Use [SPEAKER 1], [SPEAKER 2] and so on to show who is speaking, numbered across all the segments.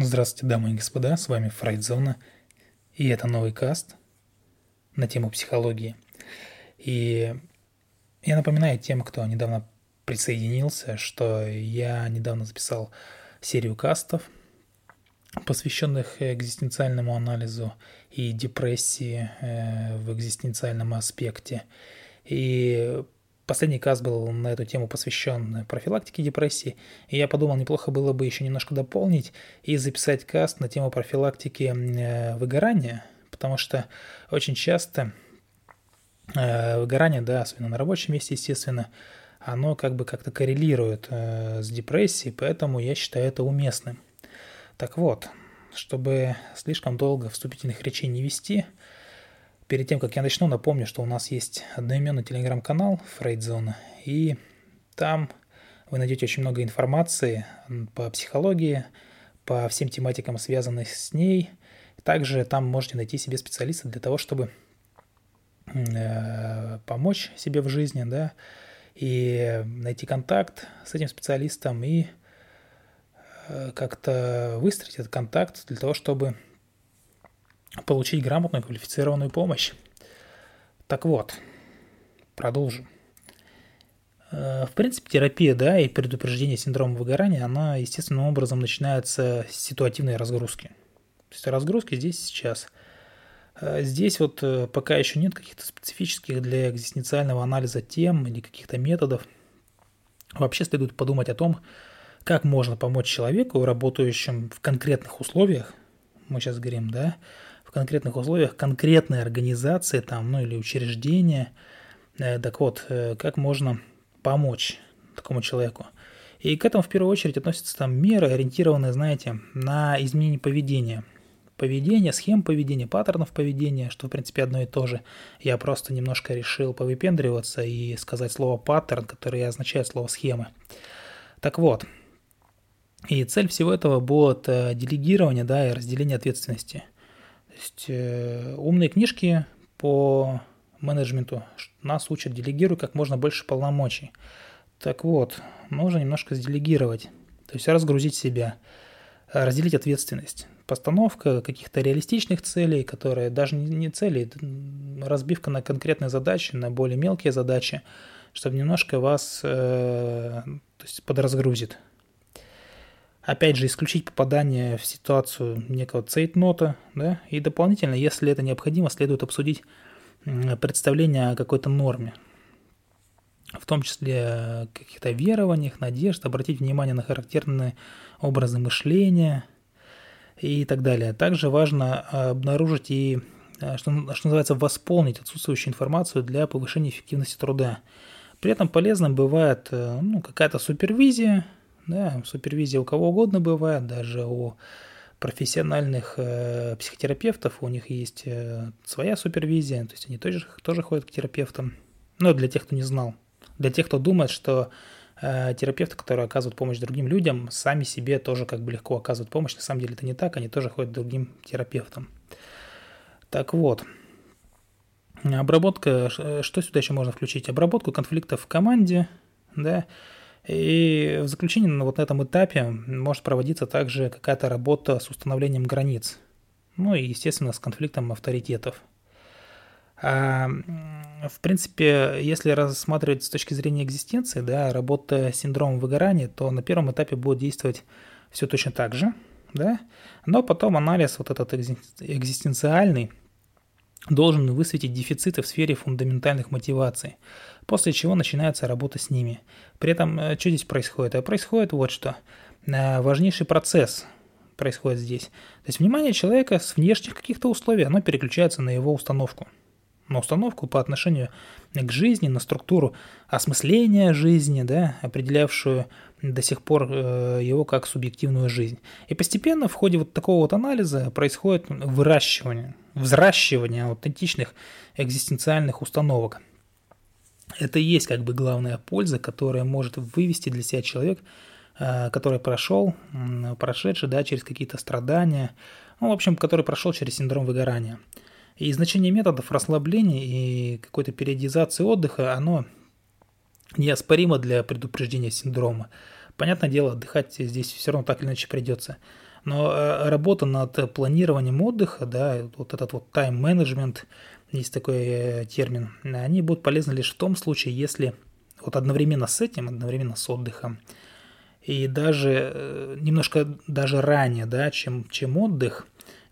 [SPEAKER 1] Здравствуйте, дамы и господа, с вами Фрейдзона, и это новый каст на тему психологии. И я напоминаю тем, кто недавно присоединился, что я недавно записал серию кастов, посвященных экзистенциальному анализу и депрессии э, в экзистенциальном аспекте. И Последний каст был на эту тему посвящен профилактике депрессии, и я подумал, неплохо было бы еще немножко дополнить и записать каст на тему профилактики э, выгорания, потому что очень часто э, выгорание, да, особенно на рабочем месте, естественно, оно как бы как-то коррелирует э, с депрессией, поэтому я считаю это уместным. Так вот, чтобы слишком долго вступительных речей не вести, Перед тем, как я начну, напомню, что у нас есть одноименный телеграм-канал Фрейдзона, и там вы найдете очень много информации по психологии, по всем тематикам, связанным с ней. Также там можете найти себе специалиста для того, чтобы э, помочь себе в жизни, да, и найти контакт с этим специалистом и э, как-то выстроить этот контакт для того, чтобы получить грамотную квалифицированную помощь. Так вот, продолжим. Э, в принципе, терапия, да, и предупреждение синдрома выгорания, она естественным образом начинается с ситуативной разгрузки. То есть разгрузки здесь сейчас. Э, здесь вот э, пока еще нет каких-то специфических для экзистенциального анализа тем или каких-то методов. Вообще следует подумать о том, как можно помочь человеку, работающему в конкретных условиях, мы сейчас говорим, да, в конкретных условиях конкретной организации там, ну или учреждения. Э, так вот, э, как можно помочь такому человеку? И к этому в первую очередь относятся там меры, ориентированные, знаете, на изменение поведения. Поведение, схем поведения, паттернов поведения, что в принципе одно и то же. Я просто немножко решил повыпендриваться и сказать слово паттерн, которое означает слово схемы. Так вот, и цель всего этого будет э, делегирование, да, и разделение ответственности – есть э, умные книжки по менеджменту нас учат делегировать как можно больше полномочий. Так вот, нужно немножко сделегировать, то есть разгрузить себя, разделить ответственность. Постановка каких-то реалистичных целей, которые даже не цели, разбивка на конкретные задачи, на более мелкие задачи, чтобы немножко вас э, то есть подразгрузит опять же, исключить попадание в ситуацию некого цейтнота, да, и дополнительно, если это необходимо, следует обсудить представление о какой-то норме, в том числе каких-то верованиях, надежд, обратить внимание на характерные образы мышления и так далее. Также важно обнаружить и, э, что, что называется, восполнить отсутствующую информацию для повышения эффективности труда. При этом полезным бывает э, ну, какая-то супервизия, да, супервизия у кого угодно бывает, даже у профессиональных э, психотерапевтов, у них есть э, своя супервизия, то есть они тоже, тоже ходят к терапевтам. Но для тех, кто не знал. Для тех, кто думает, что э, терапевты, которые оказывают помощь другим людям, сами себе тоже как бы легко оказывают помощь. На самом деле это не так, они тоже ходят к другим терапевтам. Так вот, обработка, что сюда еще можно включить? Обработку конфликтов в команде, да, и в заключение на вот этом этапе может проводиться также какая-то работа с установлением границ. Ну и, естественно, с конфликтом авторитетов. А, в принципе, если рассматривать с точки зрения экзистенции, да, работа с синдромом выгорания, то на первом этапе будет действовать все точно так же, да, но потом анализ вот этот экзистенциальный должен высветить дефициты в сфере фундаментальных мотиваций, после чего начинается работа с ними. При этом, э, что здесь происходит? А происходит вот что. Э, важнейший процесс происходит здесь. То есть внимание человека с внешних каких-то условий, оно переключается на его установку. На установку по отношению к жизни, на структуру осмысления жизни, да, определявшую до сих пор э, его как субъективную жизнь. И постепенно в ходе вот такого вот анализа происходит выращивание, взращивание аутентичных экзистенциальных установок. Это и есть как бы главная польза, которая может вывести для себя человек, э, который прошел, прошедший да, через какие-то страдания, ну, в общем, который прошел через синдром выгорания. И значение методов расслабления и какой-то периодизации отдыха, оно неоспоримо для предупреждения синдрома. Понятное дело, отдыхать здесь все равно так или иначе придется. Но э, работа над планированием отдыха, да, вот этот вот тайм-менеджмент, есть такой э, термин, они будут полезны лишь в том случае, если вот одновременно с этим, одновременно с отдыхом, и даже э, немножко даже ранее, да, чем, чем отдых,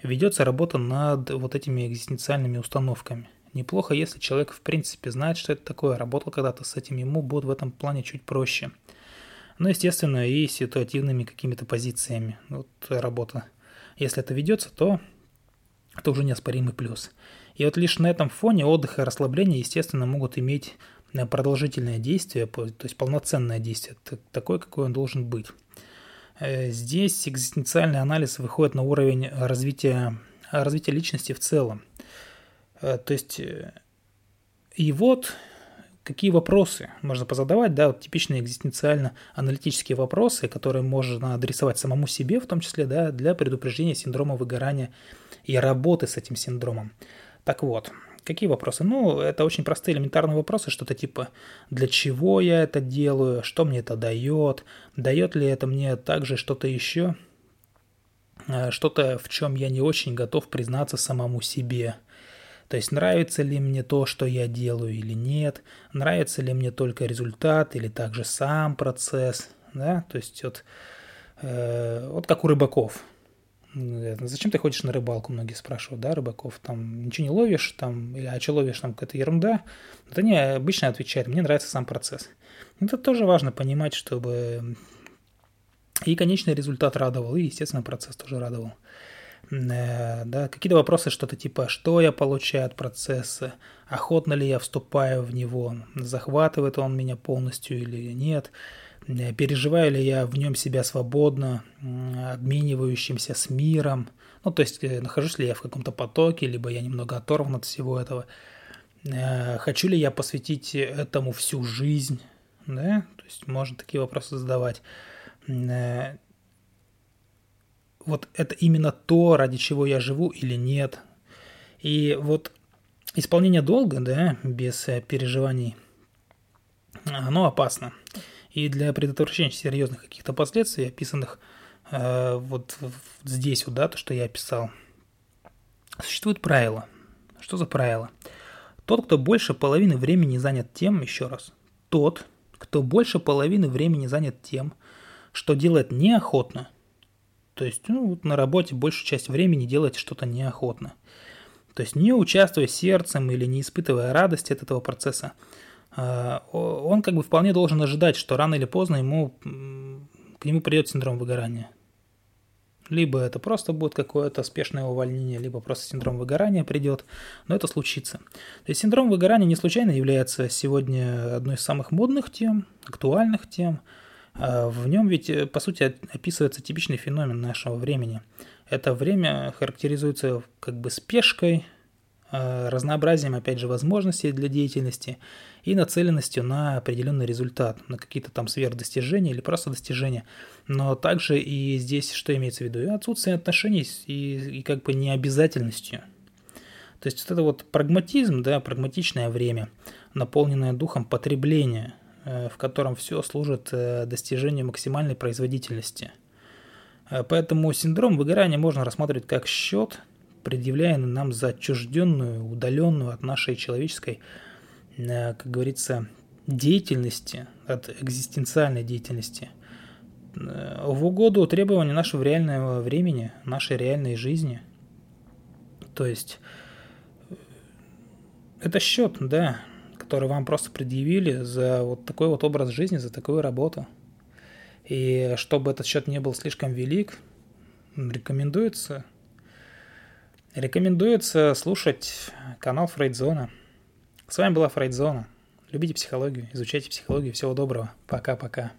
[SPEAKER 1] ведется работа над вот этими экзистенциальными установками. Неплохо, если человек в принципе знает, что это такое, работал когда-то с этим, ему будет в этом плане чуть проще. Но, естественно, и ситуативными какими-то позициями вот, работа. Если это ведется, то это уже неоспоримый плюс. И вот лишь на этом фоне отдых и расслабление, естественно, могут иметь э, продолжительное действие, то есть полноценное действие, такое, какое он должен быть. Э, здесь экзистенциальный анализ выходит на уровень развития, развития личности в целом. Э, то есть, и вот какие вопросы можно позадавать, да, вот типичные экзистенциально-аналитические вопросы, которые можно адресовать самому себе, в том числе, да, для предупреждения синдрома выгорания и работы с этим синдромом. Так вот, какие вопросы? Ну, это очень простые элементарные вопросы, что-то типа, для чего я это делаю, что мне это дает, дает ли это мне также что-то еще, э, что-то, в чем я не очень готов признаться самому себе. То есть нравится ли мне то, что я делаю или нет, нравится ли мне только результат или также сам процесс, да, то есть вот, э, вот как у рыбаков – Зачем ты ходишь на рыбалку, многие спрашивают, да, рыбаков, там ничего не ловишь, там, или а что ловишь, там какая-то ерунда. Вот они обычно отвечают, мне нравится сам процесс. Это тоже важно понимать, чтобы и конечный результат радовал, и, естественно, процесс тоже радовал. Э, да, какие-то вопросы, что-то типа, что я получаю от процесса, охотно ли я вступаю в него, захватывает он меня полностью или нет – переживаю ли я в нем себя свободно, обменивающимся с миром, ну, то есть э, нахожусь ли я в каком-то потоке, либо я немного оторван от всего этого, э, хочу ли я посвятить этому всю жизнь, да, то есть можно такие вопросы задавать. Вот это именно то, ради чего я живу или нет. И вот исполнение долга, да, без переживаний, оно опасно. И для предотвращения серьезных каких-то последствий, описанных э, вот здесь вот, да, то, что я описал, существует правило. Что за правило? Тот, кто больше половины времени занят тем, еще раз, тот, кто больше половины времени занят тем, что делает неохотно, то есть ну, вот на работе большую часть времени делаете что-то неохотно, то есть не участвуя сердцем или не испытывая радости от этого процесса, он как бы вполне должен ожидать, что рано или поздно ему, к нему придет синдром выгорания. Либо это просто будет какое-то спешное увольнение, либо просто синдром выгорания придет, но это случится. То есть синдром выгорания не случайно является сегодня одной из самых модных тем, актуальных тем. А в нем ведь, э, по сути, описывается типичный феномен нашего времени. Это время характеризуется как бы спешкой, а, разнообразием, опять же, возможностей для деятельности и нацеленностью на определенный результат, на какие-то там сверхдостижения или просто достижения. Но также и здесь что имеется в виду? И отсутствие отношений и, и как бы необязательностью. То есть вот это вот прагматизм, да, прагматичное время, наполненное духом потребления, э, в котором все служит э, достижению максимальной производительности. Э, поэтому синдром выгорания можно рассматривать как счет, предъявляемый нам за отчужденную, удаленную от нашей человеческой Э, как говорится, деятельности, от экзистенциальной деятельности э, в угоду требованию нашего реального времени, нашей реальной жизни. То есть э, это счет, да, который вам просто предъявили за вот такой вот образ жизни, за такую работу. И чтобы этот счет не был слишком велик, рекомендуется рекомендуется слушать канал Фрейдзона – с вами была Фрейдзона. Любите психологию, изучайте психологию. Всего доброго. Пока-пока.